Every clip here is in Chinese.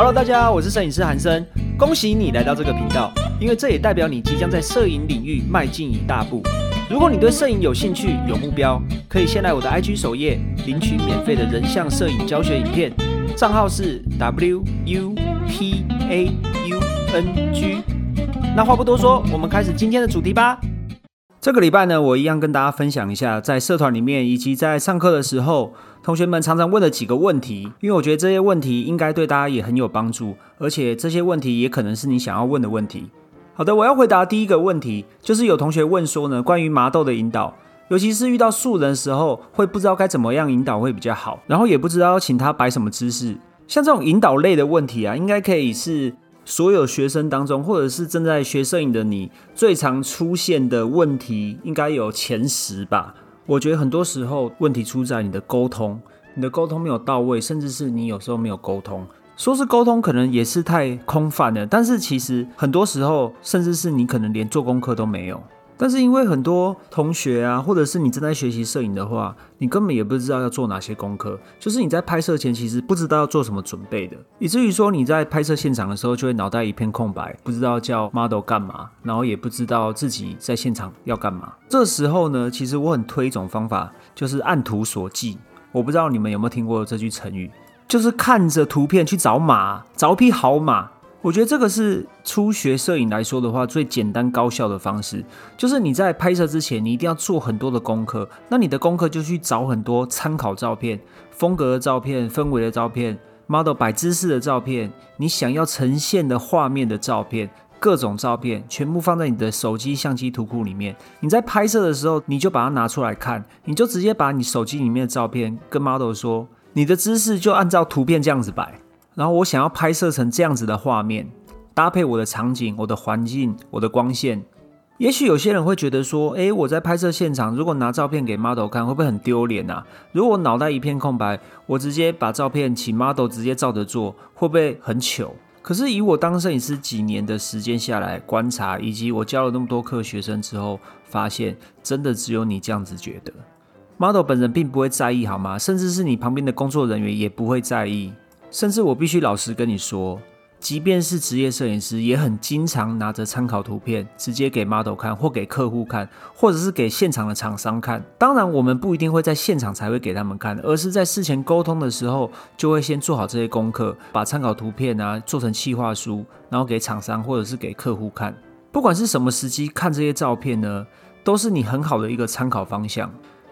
好了大家好，我是摄影师韩生，恭喜你来到这个频道，因为这也代表你即将在摄影领域迈进一大步。如果你对摄影有兴趣、有目标，可以先来我的 IG 首页领取免费的人像摄影教学影片，账号是 W U P A U N G。那话不多说，我们开始今天的主题吧。这个礼拜呢，我一样跟大家分享一下，在社团里面以及在上课的时候，同学们常常问的几个问题，因为我觉得这些问题应该对大家也很有帮助，而且这些问题也可能是你想要问的问题。好的，我要回答第一个问题，就是有同学问说呢，关于麻豆的引导，尤其是遇到素人的时候，会不知道该怎么样引导会比较好，然后也不知道要请他摆什么姿势，像这种引导类的问题啊，应该可以是。所有学生当中，或者是正在学摄影的你，最常出现的问题应该有前十吧？我觉得很多时候问题出在你的沟通，你的沟通没有到位，甚至是你有时候没有沟通。说是沟通，可能也是太空泛了。但是其实很多时候，甚至是你可能连做功课都没有。但是因为很多同学啊，或者是你正在学习摄影的话，你根本也不知道要做哪些功课，就是你在拍摄前其实不知道要做什么准备的，以至于说你在拍摄现场的时候就会脑袋一片空白，不知道叫 model 干嘛，然后也不知道自己在现场要干嘛。这时候呢，其实我很推一种方法，就是按图索骥。我不知道你们有没有听过这句成语，就是看着图片去找马，找匹好马。我觉得这个是初学摄影来说的话，最简单高效的方式，就是你在拍摄之前，你一定要做很多的功课。那你的功课就去找很多参考照片、风格的照片、氛围的照片、model 摆姿势的照片，你想要呈现的画面的照片，各种照片全部放在你的手机相机图库里面。你在拍摄的时候，你就把它拿出来看，你就直接把你手机里面的照片跟 model 说，你的姿势就按照图片这样子摆。然后我想要拍摄成这样子的画面，搭配我的场景、我的环境、我的光线。也许有些人会觉得说，诶，我在拍摄现场，如果拿照片给 model 看，会不会很丢脸啊？如果脑袋一片空白，我直接把照片请 model 直接照着做，会不会很糗？可是以我当摄影师几年的时间下来观察，以及我教了那么多课学生之后，发现真的只有你这样子觉得，model 本人并不会在意，好吗？甚至是你旁边的工作人员也不会在意。甚至我必须老实跟你说，即便是职业摄影师，也很经常拿着参考图片直接给 model 看，或给客户看，或者是给现场的厂商看。当然，我们不一定会在现场才会给他们看，而是在事前沟通的时候，就会先做好这些功课，把参考图片啊做成企划书，然后给厂商或者是给客户看。不管是什么时机看这些照片呢，都是你很好的一个参考方向。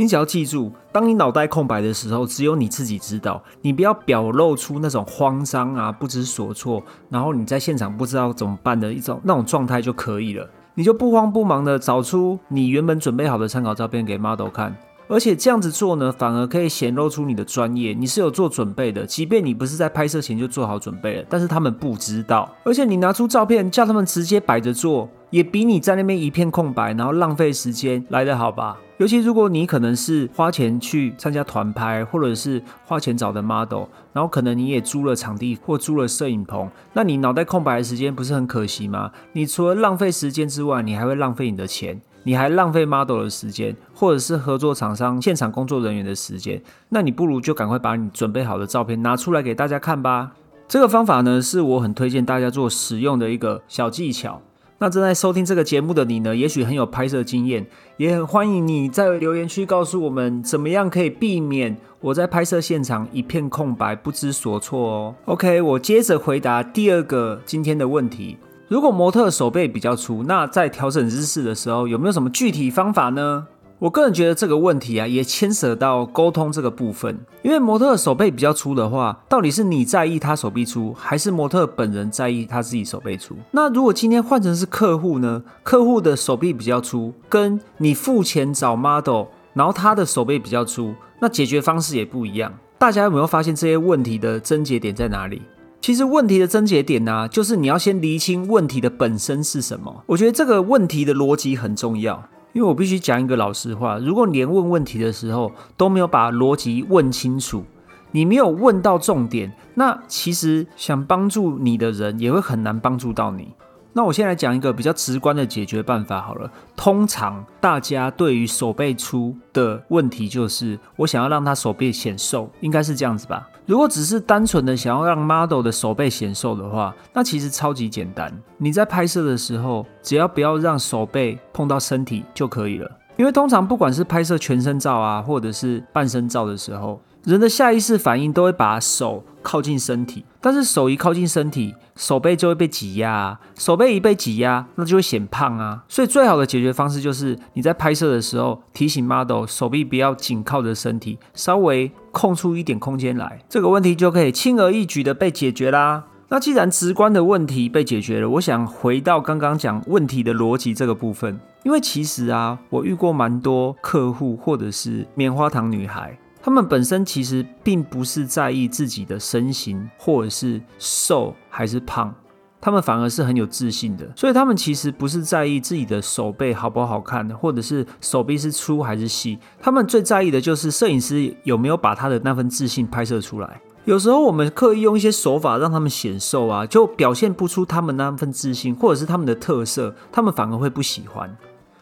你只要记住，当你脑袋空白的时候，只有你自己知道。你不要表露出那种慌张啊、不知所措，然后你在现场不知道怎么办的一种那种状态就可以了。你就不慌不忙的找出你原本准备好的参考照片给 model 看，而且这样子做呢，反而可以显露出你的专业。你是有做准备的，即便你不是在拍摄前就做好准备了，但是他们不知道。而且你拿出照片叫他们直接摆着做，也比你在那边一片空白，然后浪费时间来得好吧？尤其如果你可能是花钱去参加团拍，或者是花钱找的 model，然后可能你也租了场地或租了摄影棚，那你脑袋空白的时间不是很可惜吗？你除了浪费时间之外，你还会浪费你的钱，你还浪费 model 的时间，或者是合作厂商现场工作人员的时间，那你不如就赶快把你准备好的照片拿出来给大家看吧。这个方法呢，是我很推荐大家做使用的一个小技巧。那正在收听这个节目的你呢，也许很有拍摄经验，也很欢迎你在留言区告诉我们，怎么样可以避免我在拍摄现场一片空白、不知所措哦。OK，我接着回答第二个今天的问题：如果模特手背比较粗，那在调整姿势的时候，有没有什么具体方法呢？我个人觉得这个问题啊，也牵涉到沟通这个部分。因为模特手背比较粗的话，到底是你在意他手臂粗，还是模特本人在意他自己手背粗？那如果今天换成是客户呢？客户的手臂比较粗，跟你付钱找 model，然后他的手背比较粗，那解决方式也不一样。大家有没有发现这些问题的症结点在哪里？其实问题的症结点呢，就是你要先厘清问题的本身是什么。我觉得这个问题的逻辑很重要。因为我必须讲一个老实话，如果连问问题的时候都没有把逻辑问清楚，你没有问到重点，那其实想帮助你的人也会很难帮助到你。那我先来讲一个比较直观的解决办法好了。通常大家对于手背粗的问题，就是我想要让他手背显瘦，应该是这样子吧？如果只是单纯的想要让 model 的手背显瘦的话，那其实超级简单。你在拍摄的时候，只要不要让手背碰到身体就可以了。因为通常不管是拍摄全身照啊，或者是半身照的时候，人的下意识反应都会把手靠近身体，但是手一靠近身体，手背就会被挤压，手背一被挤压，那就会显胖啊。所以最好的解决方式就是你在拍摄的时候提醒 model 手臂不要紧靠着身体，稍微空出一点空间来，这个问题就可以轻而易举的被解决啦。那既然直观的问题被解决了，我想回到刚刚讲问题的逻辑这个部分，因为其实啊，我遇过蛮多客户或者是棉花糖女孩。他们本身其实并不是在意自己的身形，或者是瘦还是胖，他们反而是很有自信的。所以他们其实不是在意自己的手背好不好看，或者是手臂是粗还是细，他们最在意的就是摄影师有没有把他的那份自信拍摄出来。有时候我们刻意用一些手法让他们显瘦啊，就表现不出他们那份自信，或者是他们的特色，他们反而会不喜欢。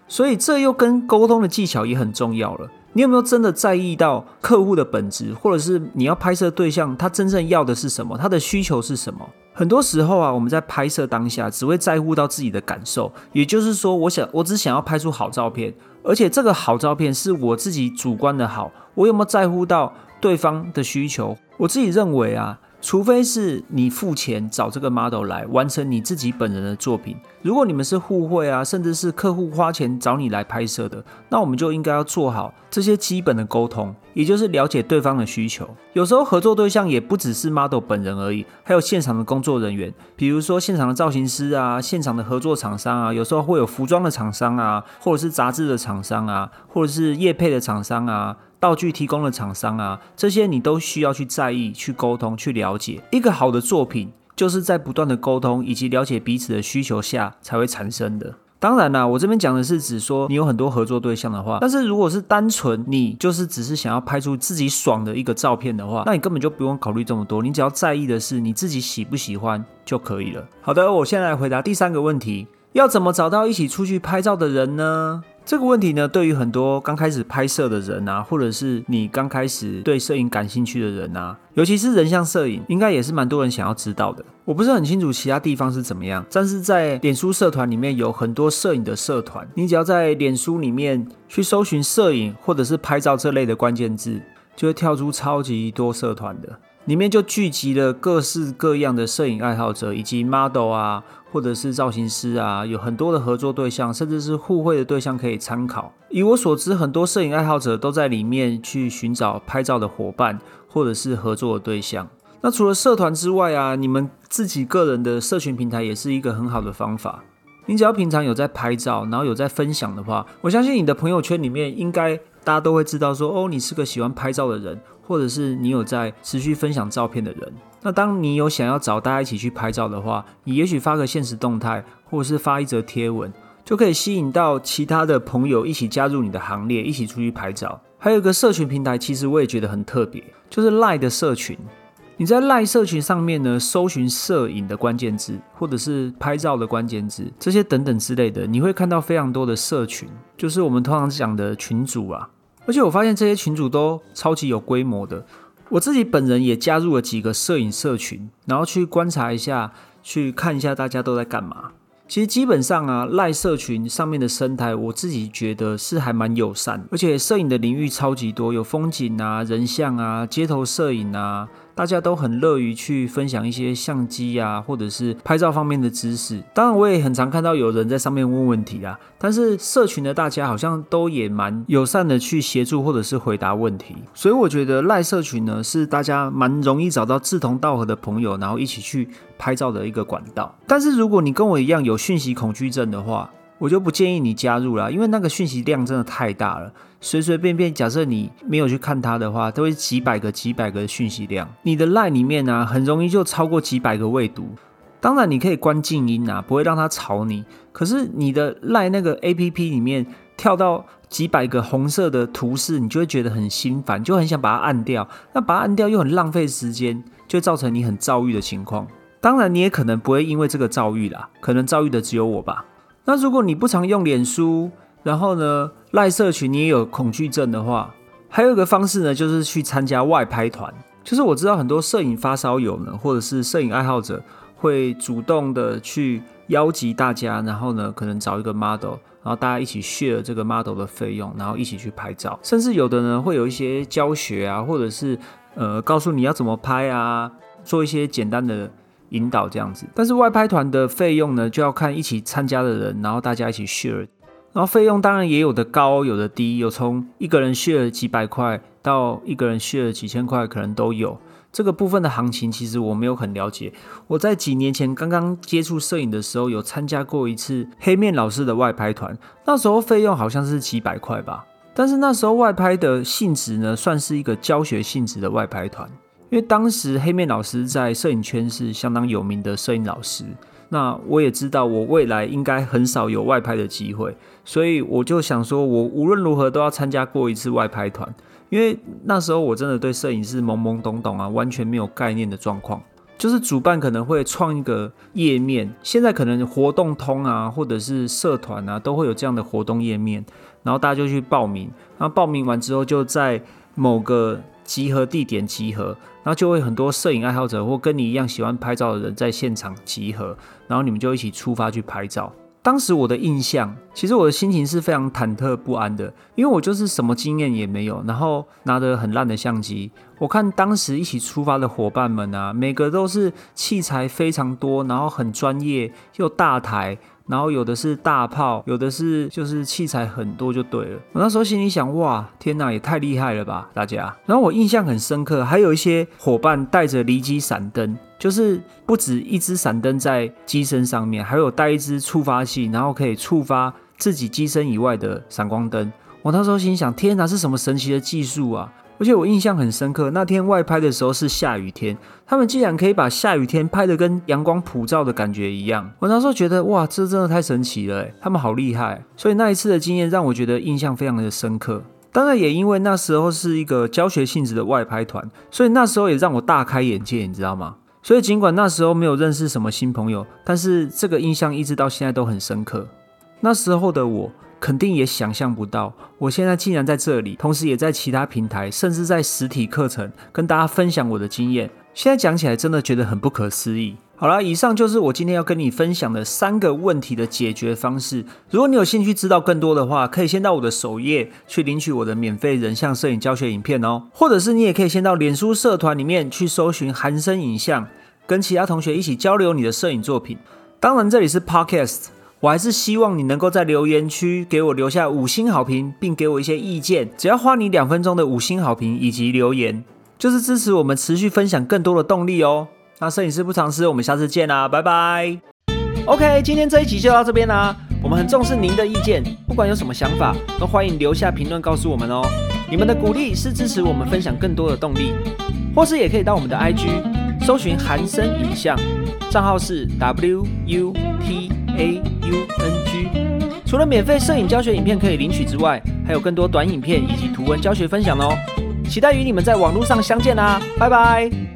所以这又跟沟通的技巧也很重要了。你有没有真的在意到客户的本质，或者是你要拍摄对象他真正要的是什么，他的需求是什么？很多时候啊，我们在拍摄当下只会在乎到自己的感受，也就是说，我想我只想要拍出好照片，而且这个好照片是我自己主观的好，我有没有在乎到对方的需求？我自己认为啊。除非是你付钱找这个 model 来完成你自己本人的作品，如果你们是互惠啊，甚至是客户花钱找你来拍摄的，那我们就应该要做好这些基本的沟通，也就是了解对方的需求。有时候合作对象也不只是 model 本人而已，还有现场的工作人员，比如说现场的造型师啊，现场的合作厂商啊，有时候会有服装的厂商啊，或者是杂志的厂商啊，或者是业配的厂商啊。道具提供的厂商啊，这些你都需要去在意、去沟通、去了解。一个好的作品，就是在不断的沟通以及了解彼此的需求下才会产生的。当然啦，我这边讲的是指说你有很多合作对象的话，但是如果是单纯你就是只是想要拍出自己爽的一个照片的话，那你根本就不用考虑这么多，你只要在意的是你自己喜不喜欢就可以了。好的，我现在来回答第三个问题：要怎么找到一起出去拍照的人呢？这个问题呢，对于很多刚开始拍摄的人啊，或者是你刚开始对摄影感兴趣的人啊，尤其是人像摄影，应该也是蛮多人想要知道的。我不是很清楚其他地方是怎么样，但是在脸书社团里面有很多摄影的社团，你只要在脸书里面去搜寻摄影或者是拍照这类的关键字，就会跳出超级多社团的，里面就聚集了各式各样的摄影爱好者以及 model 啊。或者是造型师啊，有很多的合作对象，甚至是互惠的对象可以参考。以我所知，很多摄影爱好者都在里面去寻找拍照的伙伴，或者是合作的对象。那除了社团之外啊，你们自己个人的社群平台也是一个很好的方法。你只要平常有在拍照，然后有在分享的话，我相信你的朋友圈里面应该大家都会知道说，哦，你是个喜欢拍照的人，或者是你有在持续分享照片的人。那当你有想要找大家一起去拍照的话，你也许发个现实动态，或者是发一则贴文，就可以吸引到其他的朋友一起加入你的行列，一起出去拍照。还有一个社群平台，其实我也觉得很特别，就是赖的社群。你在赖社群上面呢，搜寻摄影的关键字，或者是拍照的关键字，这些等等之类的，你会看到非常多的社群，就是我们通常讲的群主啊。而且我发现这些群主都超级有规模的。我自己本人也加入了几个摄影社群，然后去观察一下，去看一下大家都在干嘛。其实基本上啊，赖社群上面的生态，我自己觉得是还蛮友善，而且摄影的领域超级多，有风景啊、人像啊、街头摄影啊。大家都很乐于去分享一些相机啊，或者是拍照方面的知识。当然，我也很常看到有人在上面问问题啊。但是社群的大家好像都也蛮友善的去协助或者是回答问题。所以我觉得赖社群呢是大家蛮容易找到志同道合的朋友，然后一起去拍照的一个管道。但是如果你跟我一样有讯息恐惧症的话，我就不建议你加入了，因为那个讯息量真的太大了。随随便便，假设你没有去看它的话，都会几百个、几百个讯息量。你的 line 里面呢，很容易就超过几百个未读。当然，你可以关静音啊，不会让它吵你。可是你的 line 那个 app 里面跳到几百个红色的图示，你就会觉得很心烦，就很想把它按掉。那把它按掉又很浪费时间，就造成你很躁郁的情况。当然，你也可能不会因为这个遭遇啦，可能遭遇的只有我吧。那如果你不常用脸书，然后呢赖社群，你也有恐惧症的话，还有一个方式呢，就是去参加外拍团。就是我知道很多摄影发烧友呢，或者是摄影爱好者，会主动的去邀集大家，然后呢，可能找一个 model，然后大家一起 share 这个 model 的费用，然后一起去拍照。甚至有的呢，会有一些教学啊，或者是呃，告诉你要怎么拍啊，做一些简单的。引导这样子，但是外拍团的费用呢，就要看一起参加的人，然后大家一起 share，然后费用当然也有的高，有的低，有从一个人 share 几百块到一个人 share 几千块，可能都有。这个部分的行情其实我没有很了解。我在几年前刚刚接触摄影的时候，有参加过一次黑面老师的外拍团，那时候费用好像是几百块吧。但是那时候外拍的性质呢，算是一个教学性质的外拍团。因为当时黑面老师在摄影圈是相当有名的摄影老师，那我也知道我未来应该很少有外拍的机会，所以我就想说，我无论如何都要参加过一次外拍团。因为那时候我真的对摄影是懵懵懂懂啊，完全没有概念的状况。就是主办可能会创一个页面，现在可能活动通啊，或者是社团啊，都会有这样的活动页面，然后大家就去报名，然后报名完之后就在某个。集合地点集合，然后就会很多摄影爱好者或跟你一样喜欢拍照的人在现场集合，然后你们就一起出发去拍照。当时我的印象，其实我的心情是非常忐忑不安的，因为我就是什么经验也没有，然后拿着很烂的相机。我看当时一起出发的伙伴们啊，每个都是器材非常多，然后很专业又大台。然后有的是大炮，有的是就是器材很多就对了。我那时候心里想，哇，天哪，也太厉害了吧，大家。然后我印象很深刻，还有一些伙伴带着离机闪灯，就是不止一支闪灯在机身上面，还有带一支触发器，然后可以触发自己机身以外的闪光灯。我那时候心想，天哪，是什么神奇的技术啊！而且我印象很深刻，那天外拍的时候是下雨天，他们竟然可以把下雨天拍的跟阳光普照的感觉一样。我那时候觉得，哇，这真的太神奇了，他们好厉害。所以那一次的经验让我觉得印象非常的深刻。当然也因为那时候是一个教学性质的外拍团，所以那时候也让我大开眼界，你知道吗？所以尽管那时候没有认识什么新朋友，但是这个印象一直到现在都很深刻。那时候的我。肯定也想象不到，我现在竟然在这里，同时也在其他平台，甚至在实体课程跟大家分享我的经验。现在讲起来，真的觉得很不可思议。好了，以上就是我今天要跟你分享的三个问题的解决方式。如果你有兴趣知道更多的话，可以先到我的首页去领取我的免费人像摄影教学影片哦，或者是你也可以先到脸书社团里面去搜寻韩生影像，跟其他同学一起交流你的摄影作品。当然，这里是 Podcast。我还是希望你能够在留言区给我留下五星好评，并给我一些意见。只要花你两分钟的五星好评以及留言，就是支持我们持续分享更多的动力哦。那摄影师不藏私，我们下次见啦，拜拜。OK，今天这一集就到这边啦。我们很重视您的意见，不管有什么想法，都欢迎留下评论告诉我们哦。你们的鼓励是支持我们分享更多的动力，或是也可以到我们的 IG 搜寻韩生影像，账号是 W U A。U N G，除了免费摄影教学影片可以领取之外，还有更多短影片以及图文教学分享哦。期待与你们在网络上相见啦，拜拜。